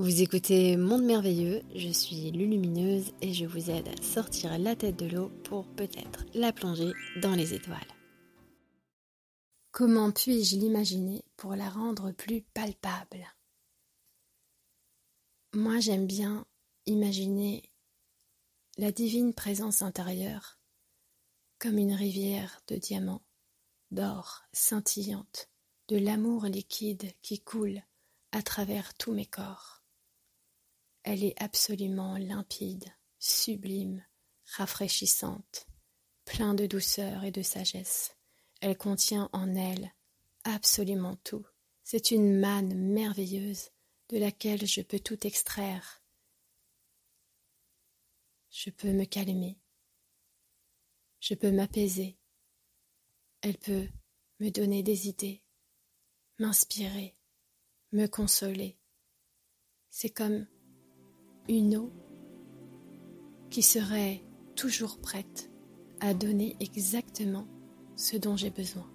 Vous écoutez Monde Merveilleux, je suis Lulumineuse et je vous aide à sortir la tête de l'eau pour peut-être la plonger dans les étoiles. Comment puis-je l'imaginer pour la rendre plus palpable? Moi j'aime bien imaginer la divine présence intérieure comme une rivière de diamants, d'or scintillante, de l'amour liquide qui coule à travers tous mes corps. Elle est absolument limpide, sublime, rafraîchissante, plein de douceur et de sagesse. Elle contient en elle absolument tout. C'est une manne merveilleuse de laquelle je peux tout extraire. Je peux me calmer. Je peux m'apaiser. Elle peut me donner des idées, m'inspirer, me consoler. C'est comme une eau qui serait toujours prête à donner exactement ce dont j'ai besoin.